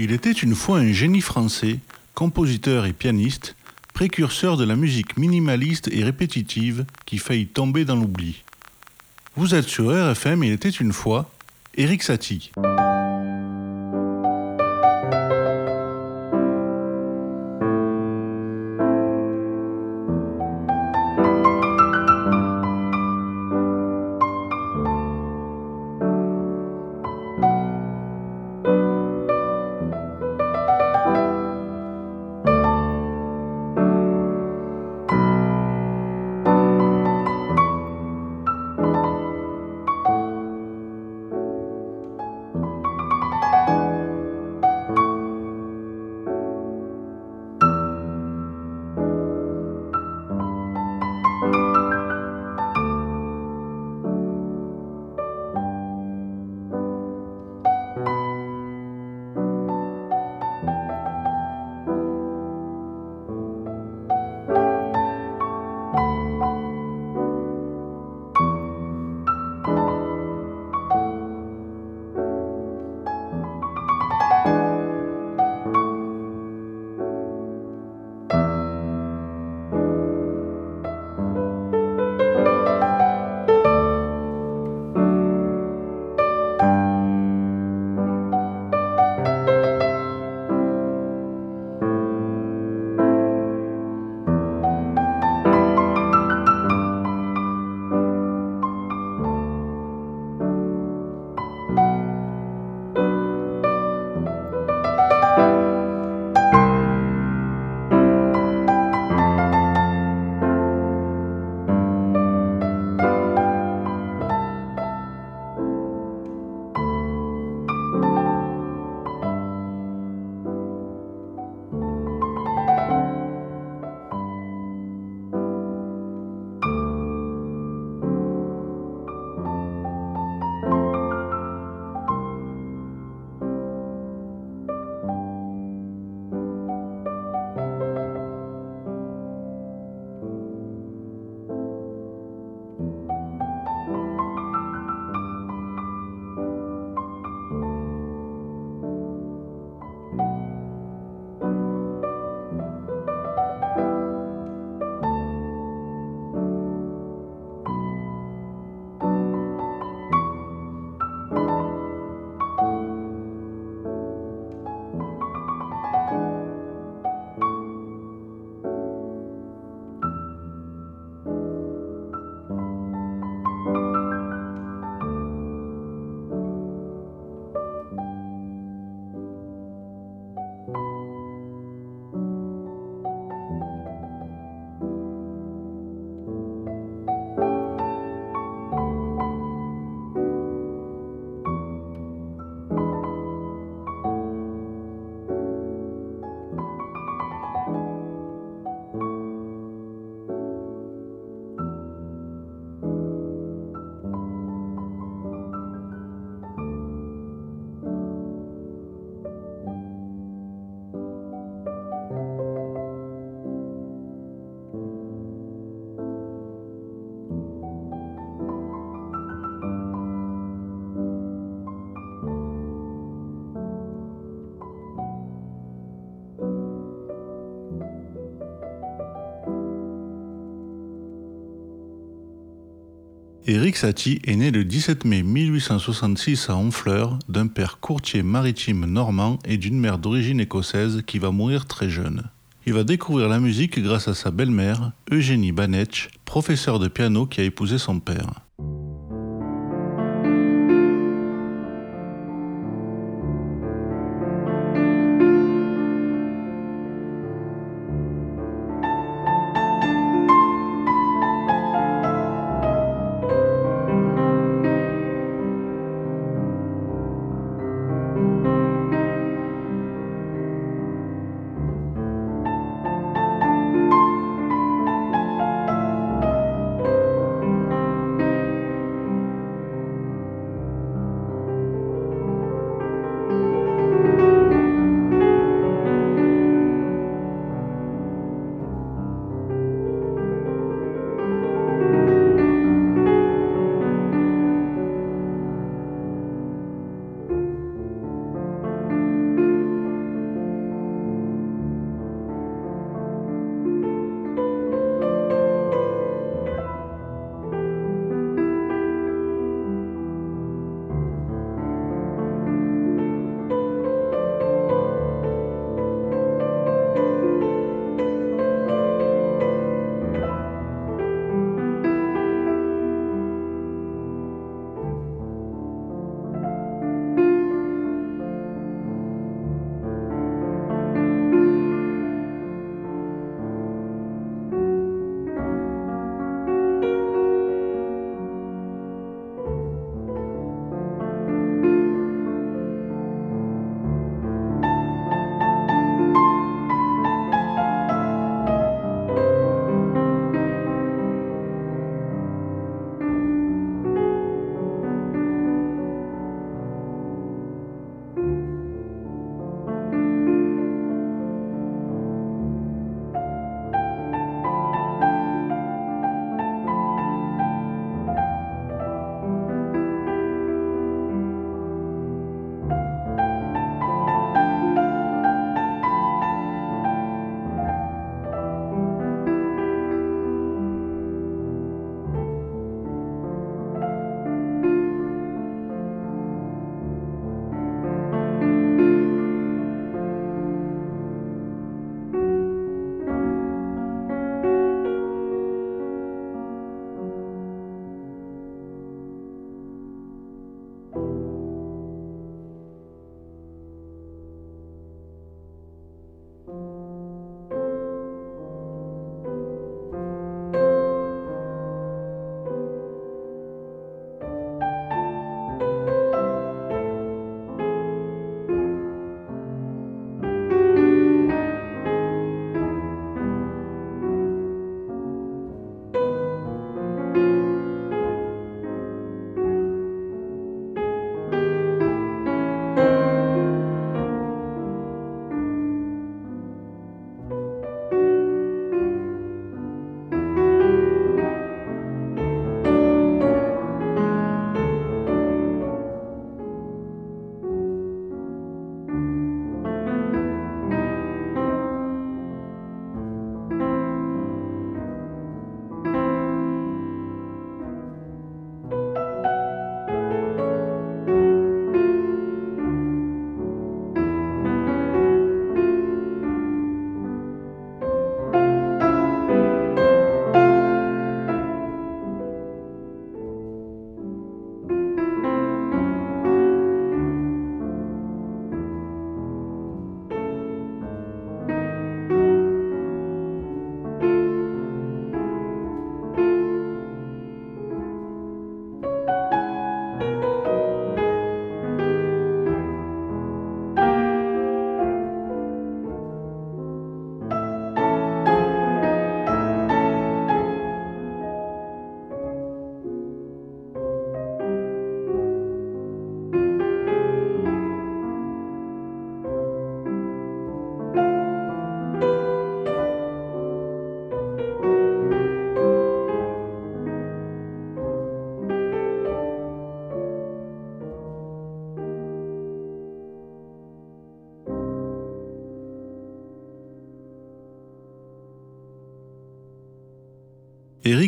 Il était une fois un génie français, compositeur et pianiste, précurseur de la musique minimaliste et répétitive qui faillit tomber dans l'oubli. Vous êtes sur RFM, il était une fois, Eric Satie. Éric Satie est né le 17 mai 1866 à Honfleur d'un père courtier maritime normand et d'une mère d'origine écossaise qui va mourir très jeune. Il va découvrir la musique grâce à sa belle-mère, Eugénie Banetch, professeure de piano qui a épousé son père.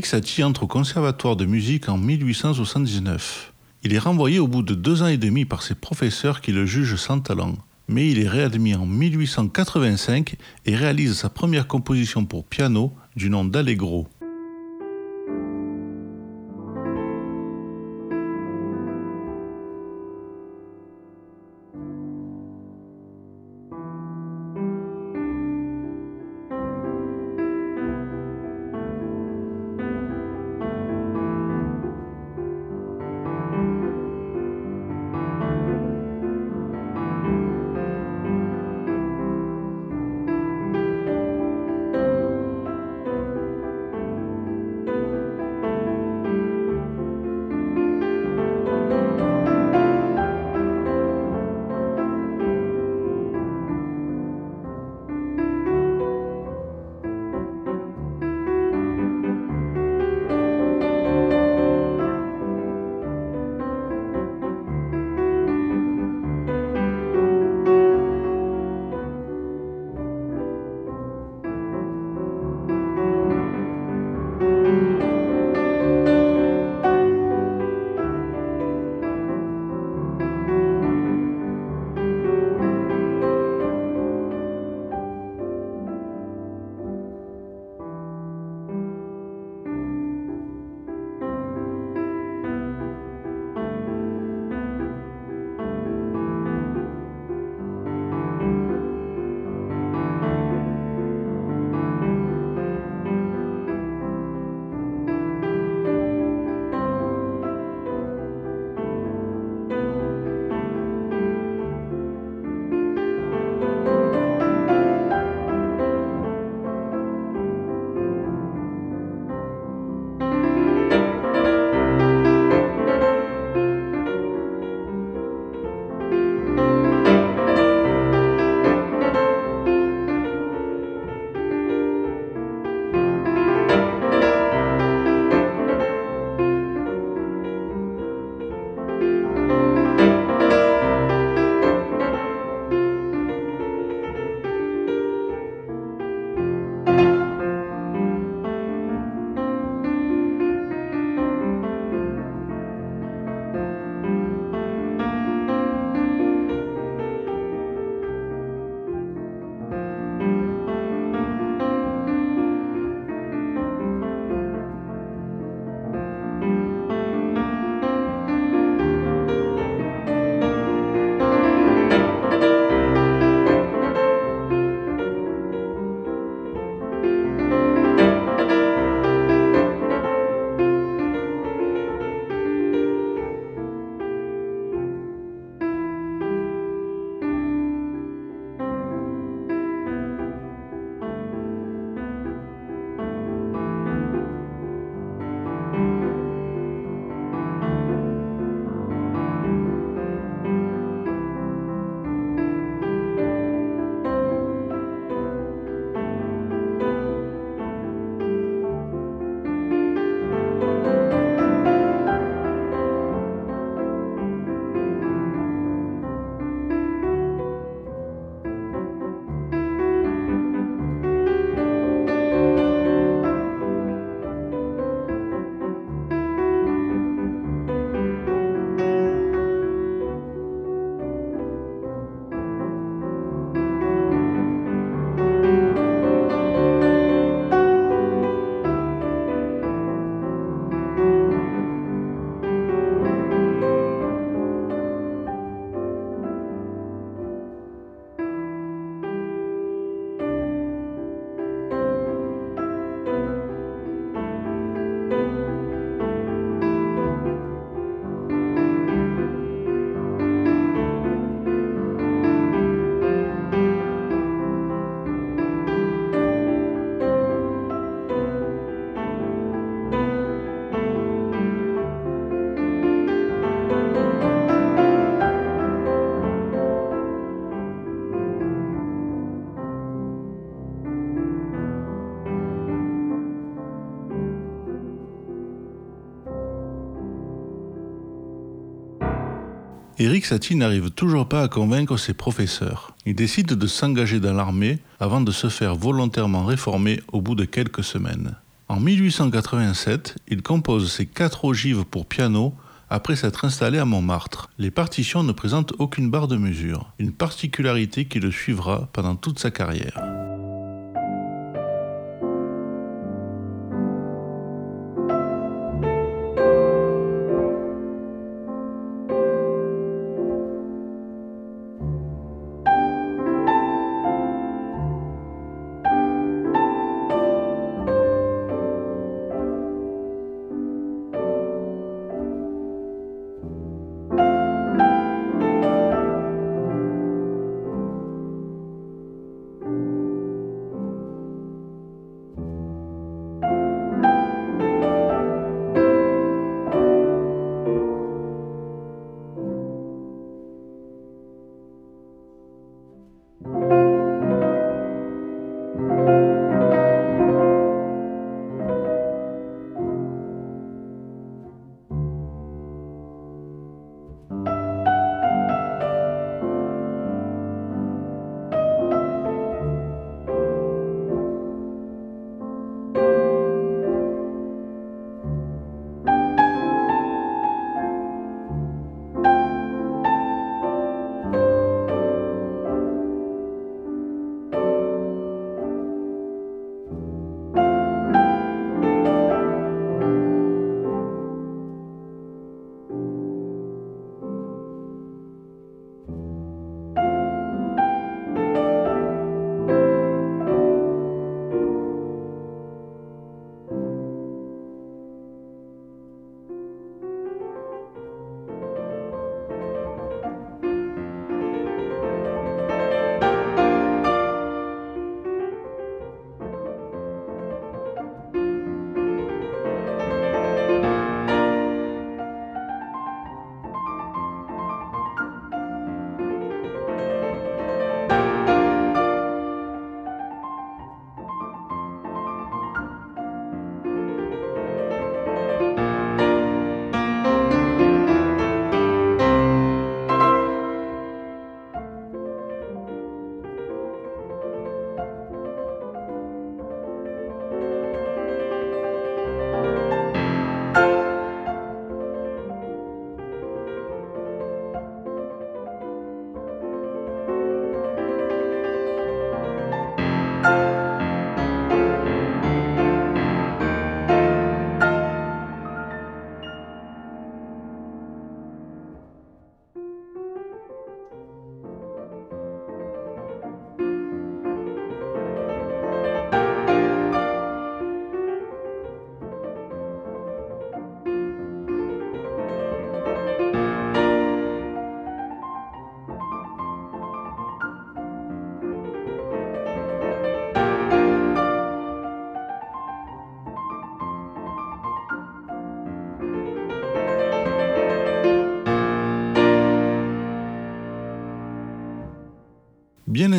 Satie entre au conservatoire de musique en 1879. Il est renvoyé au bout de deux ans et demi par ses professeurs qui le jugent sans talent. Mais il est réadmis en 1885 et réalise sa première composition pour piano du nom d'Allegro. Eric Satie n'arrive toujours pas à convaincre ses professeurs. Il décide de s'engager dans l'armée avant de se faire volontairement réformer au bout de quelques semaines. En 1887, il compose ses quatre ogives pour piano après s'être installé à Montmartre. Les partitions ne présentent aucune barre de mesure, une particularité qui le suivra pendant toute sa carrière.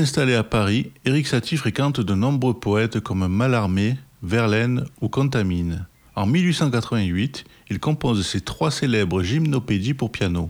Installé à Paris, Éric Satie fréquente de nombreux poètes comme Mallarmé, Verlaine ou Contamine. En 1888, il compose ses trois célèbres gymnopédies pour piano.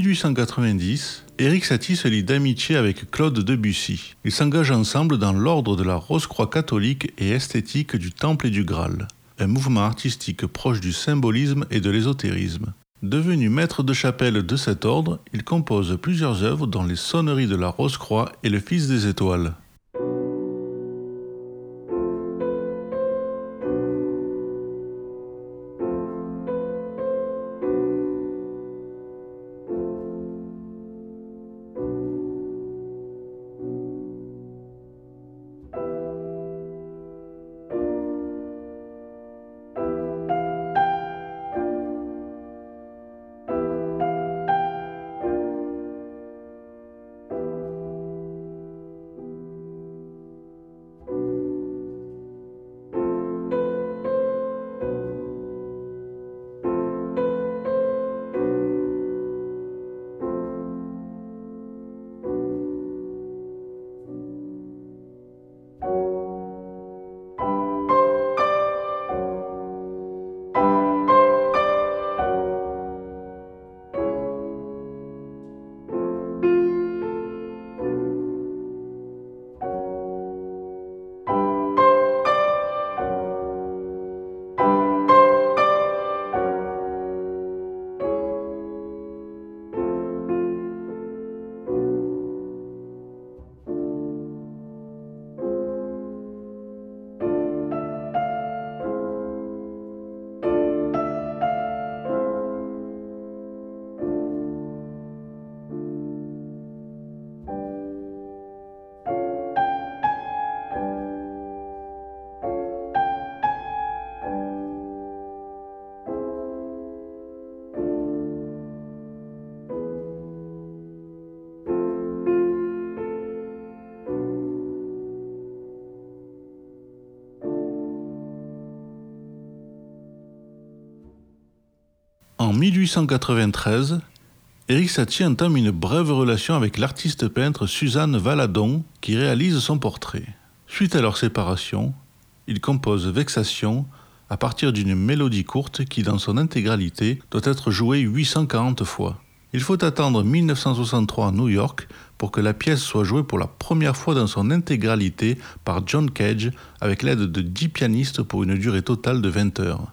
1890, Éric Satie se lie d'amitié avec Claude Debussy. Ils s'engagent ensemble dans l'ordre de la Rose-Croix catholique et esthétique du Temple et du Graal, un mouvement artistique proche du symbolisme et de l'ésotérisme. Devenu maître de chapelle de cet ordre, il compose plusieurs œuvres dont les sonneries de la Rose-Croix et le Fils des étoiles. 1893, Éric Satie entame une brève relation avec l'artiste peintre Suzanne Valadon qui réalise son portrait. Suite à leur séparation, il compose Vexation à partir d'une mélodie courte qui, dans son intégralité, doit être jouée 840 fois. Il faut attendre 1963 à New York pour que la pièce soit jouée pour la première fois dans son intégralité par John Cage avec l'aide de 10 pianistes pour une durée totale de 20 heures.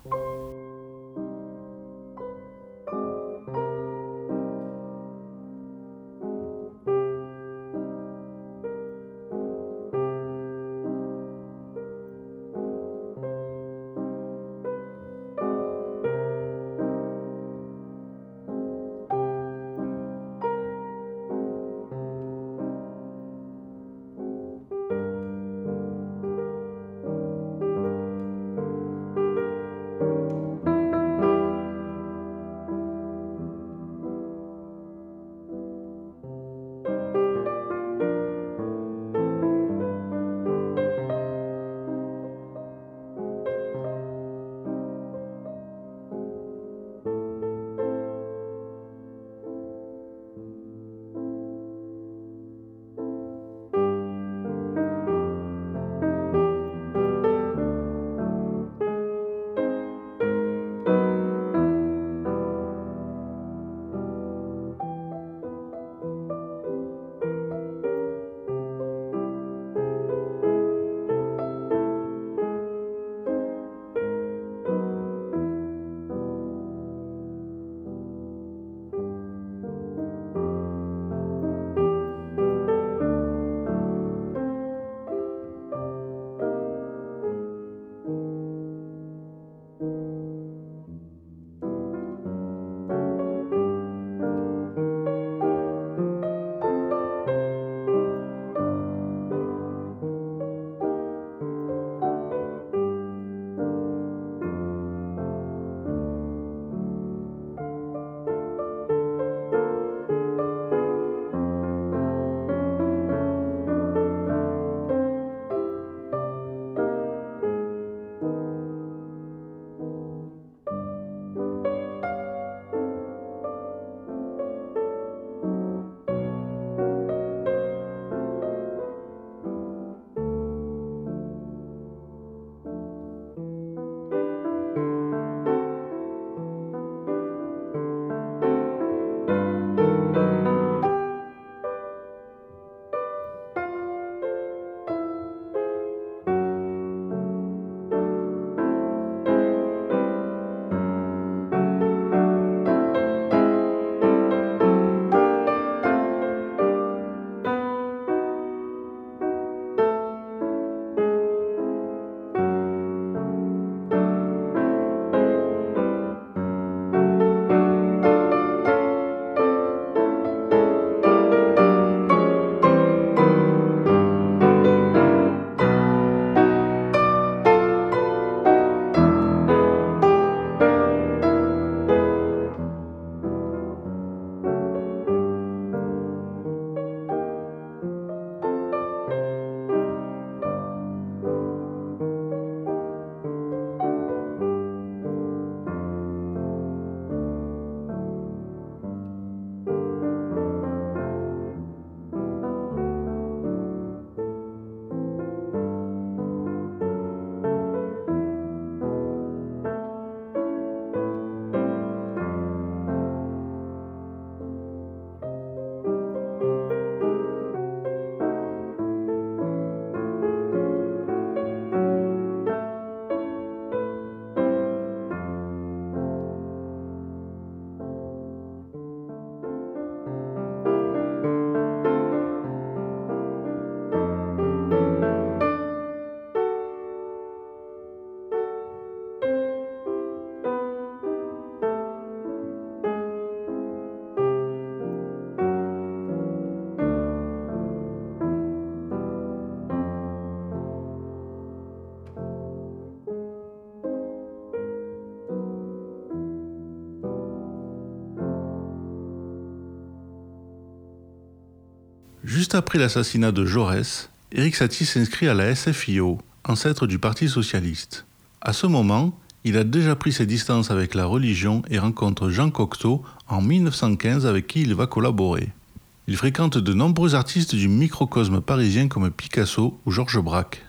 Juste après l'assassinat de Jaurès, Éric Satie s'inscrit à la SFIO, ancêtre du Parti socialiste. À ce moment, il a déjà pris ses distances avec la religion et rencontre Jean Cocteau en 1915 avec qui il va collaborer. Il fréquente de nombreux artistes du microcosme parisien comme Picasso ou Georges Braque.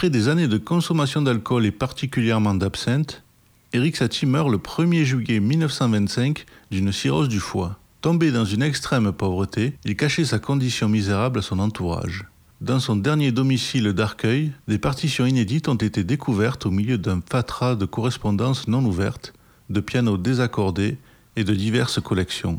Après des années de consommation d'alcool et particulièrement d'absinthe, Eric Satie meurt le 1er juillet 1925 d'une cirrhose du foie. Tombé dans une extrême pauvreté, il cachait sa condition misérable à son entourage. Dans son dernier domicile d'Arcueil, des partitions inédites ont été découvertes au milieu d'un fatras de correspondances non ouvertes, de pianos désaccordés et de diverses collections.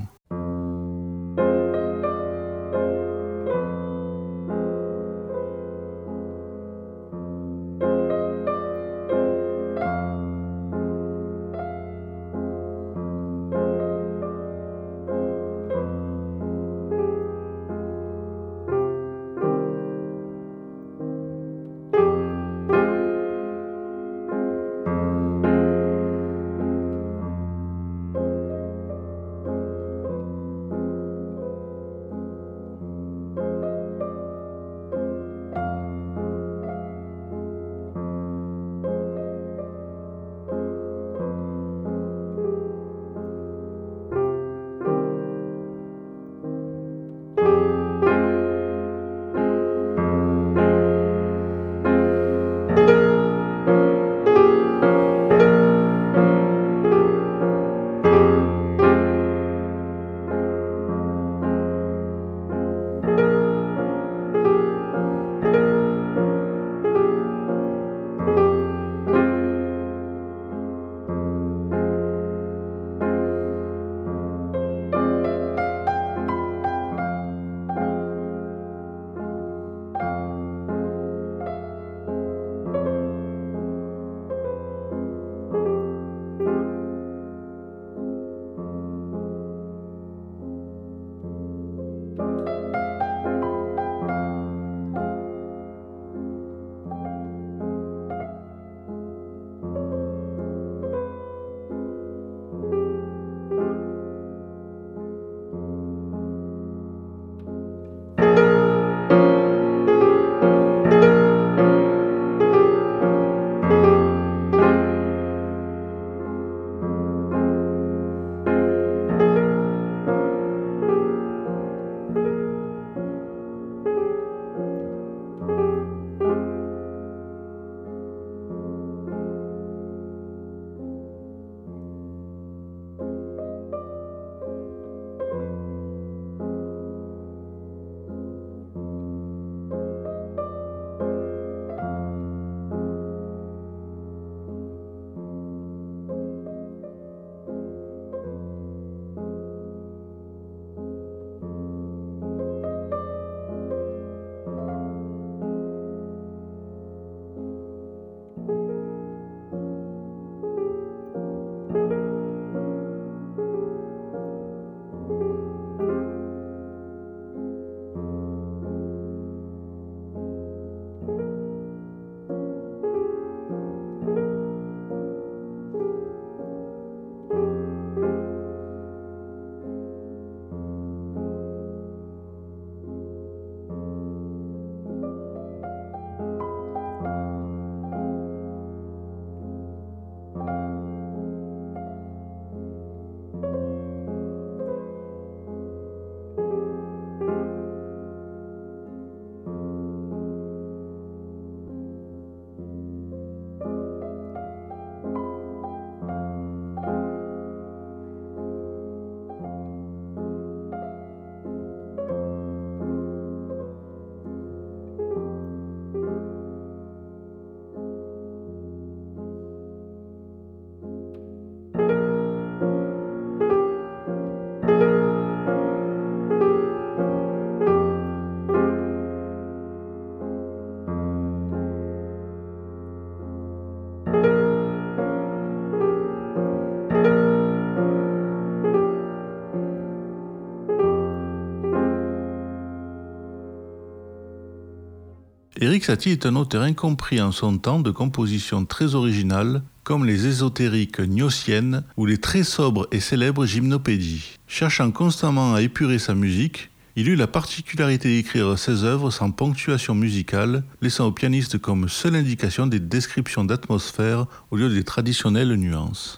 Eric Satie est un auteur incompris en son temps de compositions très originales, comme les ésotériques gnossiennes ou les très sobres et célèbres gymnopédies. Cherchant constamment à épurer sa musique, il eut la particularité d'écrire ses œuvres sans ponctuation musicale, laissant au pianiste comme seule indication des descriptions d'atmosphère au lieu des traditionnelles nuances.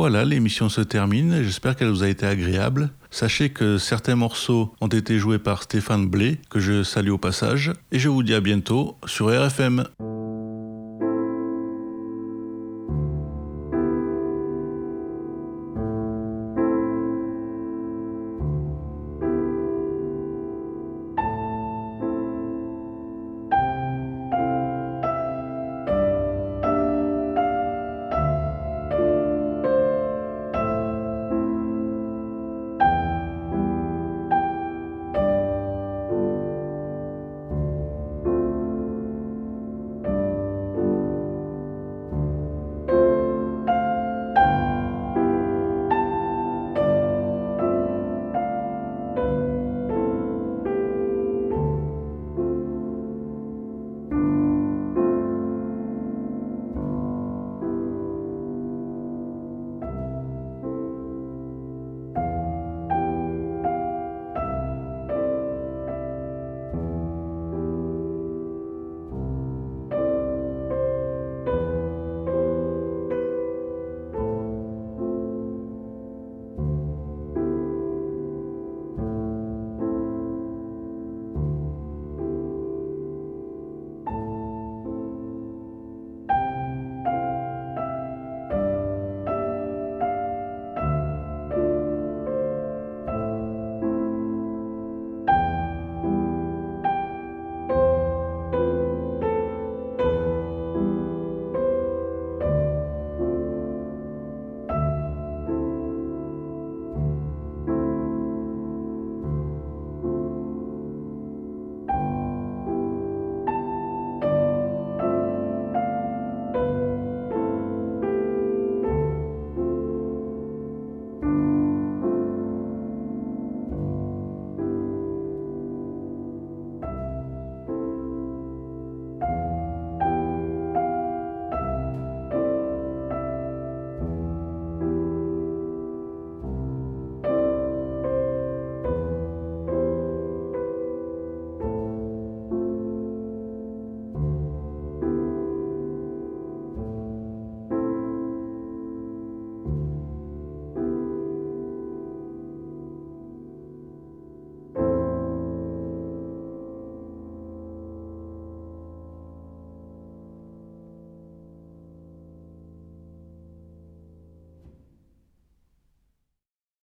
Voilà, l'émission se termine. J'espère qu'elle vous a été agréable. Sachez que certains morceaux ont été joués par Stéphane Blé, que je salue au passage. Et je vous dis à bientôt sur RFM.